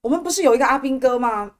我们不是有一个阿兵哥吗？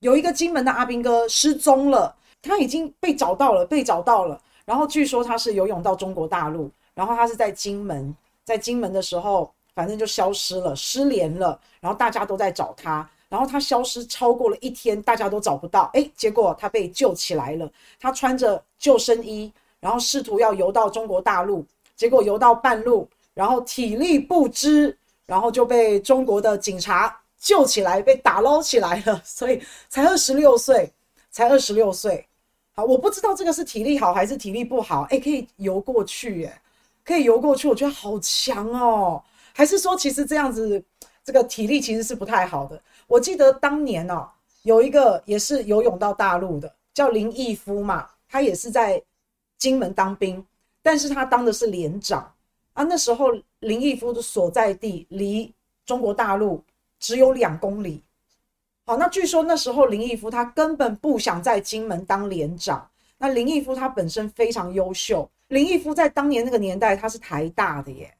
有一个金门的阿兵哥失踪了，他已经被找到了，被找到了。然后据说他是游泳到中国大陆，然后他是在金门，在金门的时候，反正就消失了，失联了。然后大家都在找他，然后他消失超过了一天，大家都找不到。诶，结果他被救起来了，他穿着救生衣，然后试图要游到中国大陆，结果游到半路，然后体力不支，然后就被中国的警察救起来，被打捞起来了。所以才二十六岁，才二十六岁。好，我不知道这个是体力好还是体力不好。诶，可以游过去，耶，可以游过去，我觉得好强哦。还是说，其实这样子，这个体力其实是不太好的。我记得当年哦，有一个也是游泳到大陆的，叫林毅夫嘛，他也是在金门当兵，但是他当的是连长啊。那时候林毅夫的所在地离中国大陆只有两公里。好，那据说那时候林毅夫他根本不想在金门当连长。那林毅夫他本身非常优秀，林毅夫在当年那个年代他是台大的耶。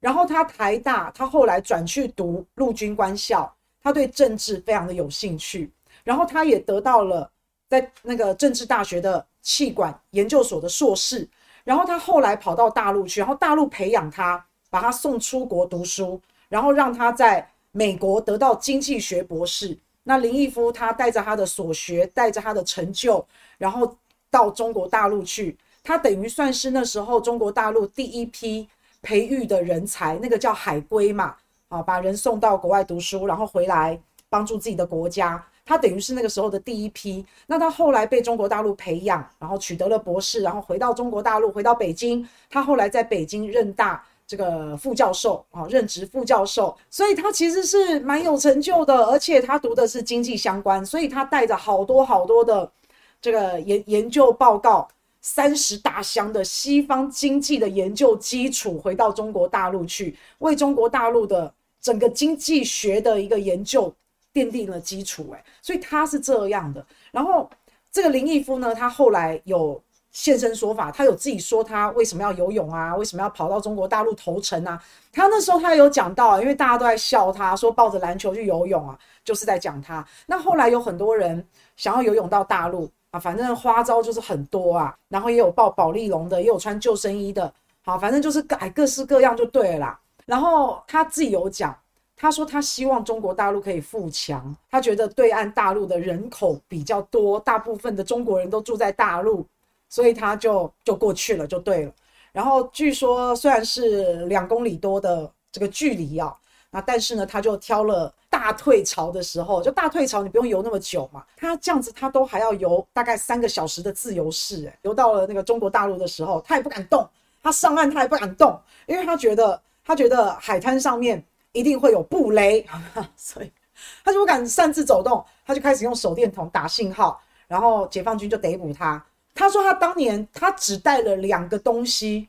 然后他台大，他后来转去读陆军官校，他对政治非常的有兴趣。然后他也得到了在那个政治大学的气管研究所的硕士。然后他后来跑到大陆去，然后大陆培养他，把他送出国读书，然后让他在美国得到经济学博士。那林毅夫他带着他的所学，带着他的成就，然后到中国大陆去，他等于算是那时候中国大陆第一批。培育的人才，那个叫海归嘛，啊，把人送到国外读书，然后回来帮助自己的国家。他等于是那个时候的第一批。那他后来被中国大陆培养，然后取得了博士，然后回到中国大陆，回到北京。他后来在北京任大这个副教授啊，任职副教授。所以他其实是蛮有成就的，而且他读的是经济相关，所以他带着好多好多的这个研研究报告。三十大箱的西方经济的研究基础回到中国大陆去，为中国大陆的整个经济学的一个研究奠定了基础。诶，所以他是这样的。然后这个林毅夫呢，他后来有现身说法，他有自己说他为什么要游泳啊，为什么要跑到中国大陆投诚啊？他那时候他有讲到，因为大家都在笑他，说抱着篮球去游泳啊，就是在讲他。那后来有很多人想要游泳到大陆。啊，反正花招就是很多啊，然后也有抱保丽龙的，也有穿救生衣的，好，反正就是改各式各样就对了啦。然后他自己有讲，他说他希望中国大陆可以富强，他觉得对岸大陆的人口比较多，大部分的中国人都住在大陆，所以他就就过去了，就对了。然后据说虽然是两公里多的这个距离啊。那但是呢，他就挑了大退潮的时候，就大退潮，你不用游那么久嘛。他这样子，他都还要游大概三个小时的自由式，诶，游到了那个中国大陆的时候，他也不敢动。他上岸，他也不敢动，因为他觉得，他觉得海滩上面一定会有布雷，所以他就不敢擅自走动。他就开始用手电筒打信号，然后解放军就逮捕他。他说他当年他只带了两个东西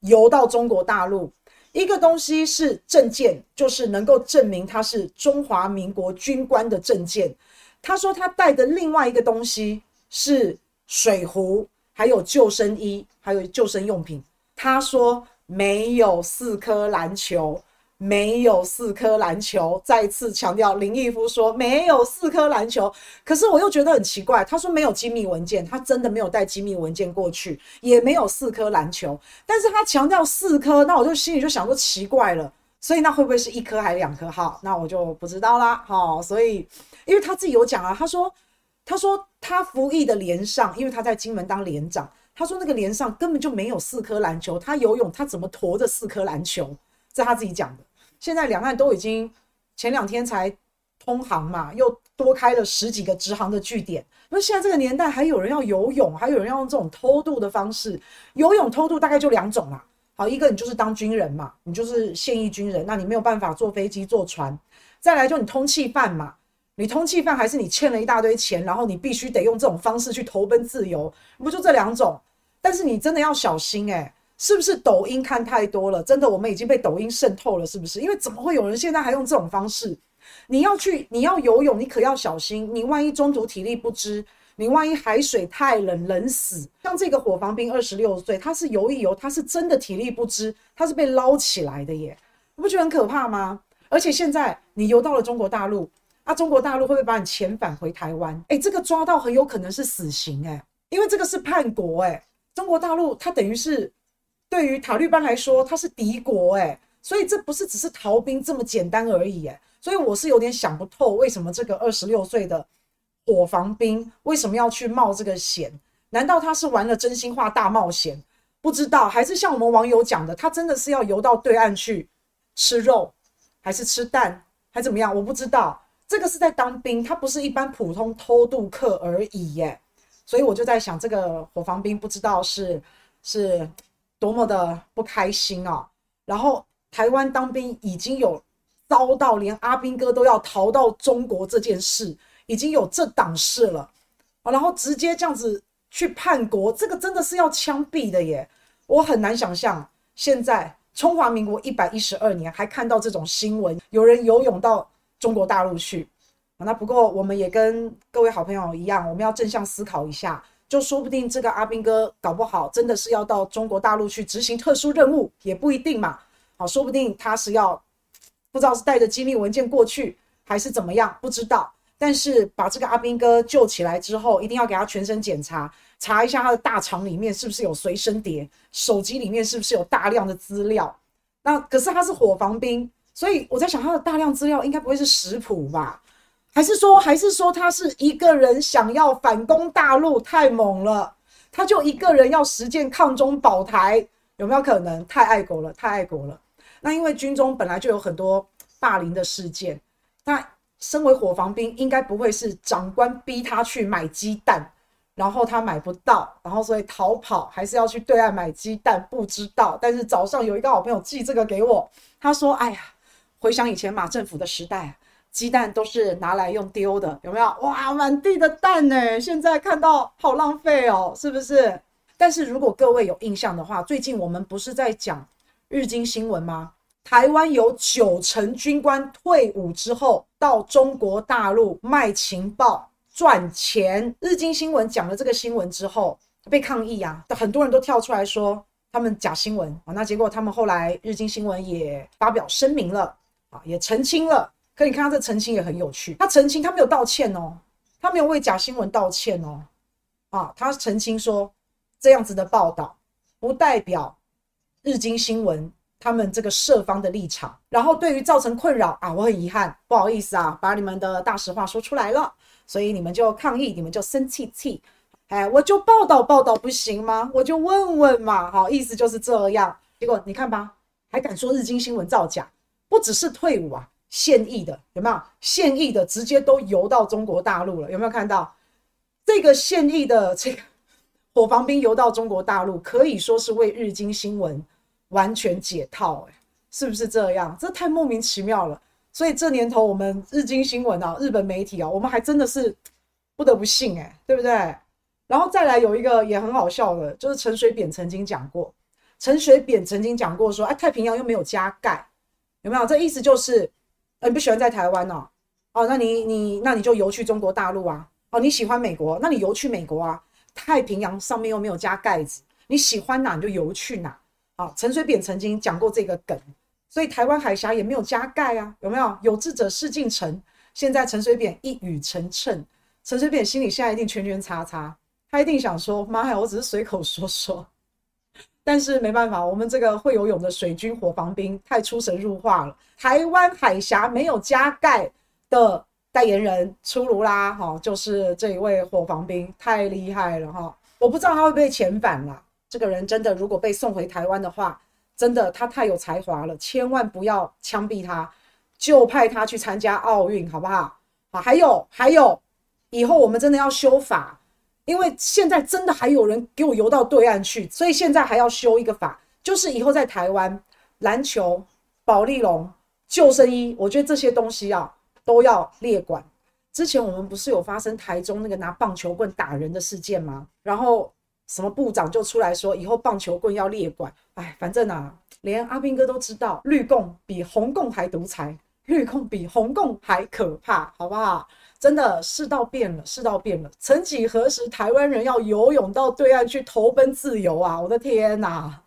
游到中国大陆。一个东西是证件，就是能够证明他是中华民国军官的证件。他说他带的另外一个东西是水壶，还有救生衣，还有救生用品。他说没有四颗篮球。没有四颗篮球，再次强调，林毅夫说没有四颗篮球。可是我又觉得很奇怪，他说没有机密文件，他真的没有带机密文件过去，也没有四颗篮球。但是他强调四颗，那我就心里就想说奇怪了，所以那会不会是一颗还是两颗？好，那我就不知道啦。好，所以因为他自己有讲啊，他说他说他服役的连上，因为他在金门当连长，他说那个连上根本就没有四颗篮球，他游泳他怎么驮着四颗篮球？这他自己讲的。现在两岸都已经前两天才通航嘛，又多开了十几个直航的据点。那现在这个年代还有人要游泳，还有人要用这种偷渡的方式游泳偷渡，大概就两种啦。好，一个你就是当军人嘛，你就是现役军人，那你没有办法坐飞机坐船。再来就你通气犯嘛，你通气犯还是你欠了一大堆钱，然后你必须得用这种方式去投奔自由，不就这两种？但是你真的要小心诶、是不是抖音看太多了？真的，我们已经被抖音渗透了，是不是？因为怎么会有人现在还用这种方式？你要去，你要游泳，你可要小心。你万一中途体力不支，你万一海水太冷，冷死。像这个火防兵，二十六岁，他是游一游，他是真的体力不支，他是被捞起来的耶。你不觉得很可怕吗？而且现在你游到了中国大陆，啊，中国大陆会不会把你遣返回台湾？哎，这个抓到很有可能是死刑哎，因为这个是叛国哎，中国大陆它等于是对于塔利班来说，它是敌国哎，所以这不是只是逃兵这么简单而已哎，所以我是有点想不透，为什么这个二十六岁的火防兵为什么要去冒这个险？难道他是玩了真心话大冒险？不知道，还是像我们网友讲的，他真的是要游到对岸去吃肉，还是吃蛋，还怎么样？我不知道。这个是在当兵，他不是一般普通偷渡客而已耶。所以我就在想，这个火防兵不知道是是多么的不开心啊。然后台湾当兵已经有遭到连阿兵哥都要逃到中国这件事，已经有这档事了啊。然后直接这样子。去叛国，这个真的是要枪毙的耶！我很难想象，现在中华民国一百一十二年还看到这种新闻，有人游泳到中国大陆去。那不过我们也跟各位好朋友一样，我们要正向思考一下，就说不定这个阿兵哥搞不好真的是要到中国大陆去执行特殊任务，也不一定嘛。好，说不定他是要不知道是带着机密文件过去，还是怎么样，不知道。但是把这个阿兵哥救起来之后，一定要给他全身检查，查一下他的大肠里面是不是有随身碟，手机里面是不是有大量的资料。那可是他是火防兵，所以我在想他的大量资料应该不会是食谱吧？还是说，还是说他是一个人想要反攻大陆？太猛了，他就一个人要实践抗中保台，有没有可能？太爱国了，太爱国了。那因为军中本来就有很多霸凌的事件，那。身为伙房兵，应该不会是长官逼他去买鸡蛋，然后他买不到，然后所以逃跑，还是要去对岸买鸡蛋？不知道。但是早上有一个好朋友寄这个给我，他说：“哎呀，回想以前马政府的时代，鸡蛋都是拿来用丢的，有没有？哇，满地的蛋呢！现在看到好浪费哦，是不是？但是如果各位有印象的话，最近我们不是在讲日经新闻吗？”台湾有九成军官退伍之后到中国大陆卖情报赚钱。日经新闻讲了这个新闻之后被抗议啊，很多人都跳出来说他们假新闻啊。那结果他们后来日经新闻也发表声明了啊，也澄清了。可你看他这澄清也很有趣，他澄清他没有道歉哦，他没有为假新闻道歉哦，啊，他澄清说这样子的报道不代表日经新闻。他们这个社方的立场，然后对于造成困扰啊，我很遗憾，不好意思啊，把你们的大实话说出来了，所以你们就抗议，你们就生气气，哎，我就报道报道不行吗？我就问问嘛，好，意思就是这样。结果你看吧，还敢说日经新闻造假，不只是退伍啊，现役的有没有？现役的直接都游到中国大陆了，有没有看到？这个现役的这个火防兵游到中国大陆，可以说是为日经新闻。完全解套，欸，是不是这样？这太莫名其妙了。所以这年头，我们日经新闻啊，日本媒体啊，我们还真的是不得不信，欸，对不对？然后再来有一个也很好笑的，就是陈水扁曾经讲过，陈水扁曾经讲过说，哎，太平洋又没有加盖，有没有？这意思就是，你不喜欢在台湾哦，哦，那你你那你就游去中国大陆啊，哦，你喜欢美国，那你游去美国啊，太平洋上面又没有加盖子，你喜欢哪你就游去哪。啊，陈水扁曾经讲过这个梗，所以台湾海峡也没有加盖啊，有没有？有志者事竟成。现在陈水扁一语成谶，陈水扁心里现在一定圈圈叉叉，他一定想说：妈呀，我只是随口说说。但是没办法，我们这个会游泳的水军火防兵太出神入化了。台湾海峡没有加盖的代言人出炉啦，哈，就是这一位火防兵，太厉害了哈！我不知道他会不会遣返啦。这个人真的，如果被送回台湾的话，真的他太有才华了，千万不要枪毙他，就派他去参加奥运，好不好？啊，还有还有，以后我们真的要修法，因为现在真的还有人给我游到对岸去，所以现在还要修一个法，就是以后在台湾篮球、保丽龙、救生衣，我觉得这些东西啊都要列管。之前我们不是有发生台中那个拿棒球棍打人的事件吗？然后。什么部长就出来说，以后棒球棍要列管。哎，反正啊，连阿兵哥都知道，绿共比红共还独裁，绿共比红共还可怕，好不好？真的世道变了，世道变了。曾几何时，台湾人要游泳到对岸去投奔自由啊！我的天哪！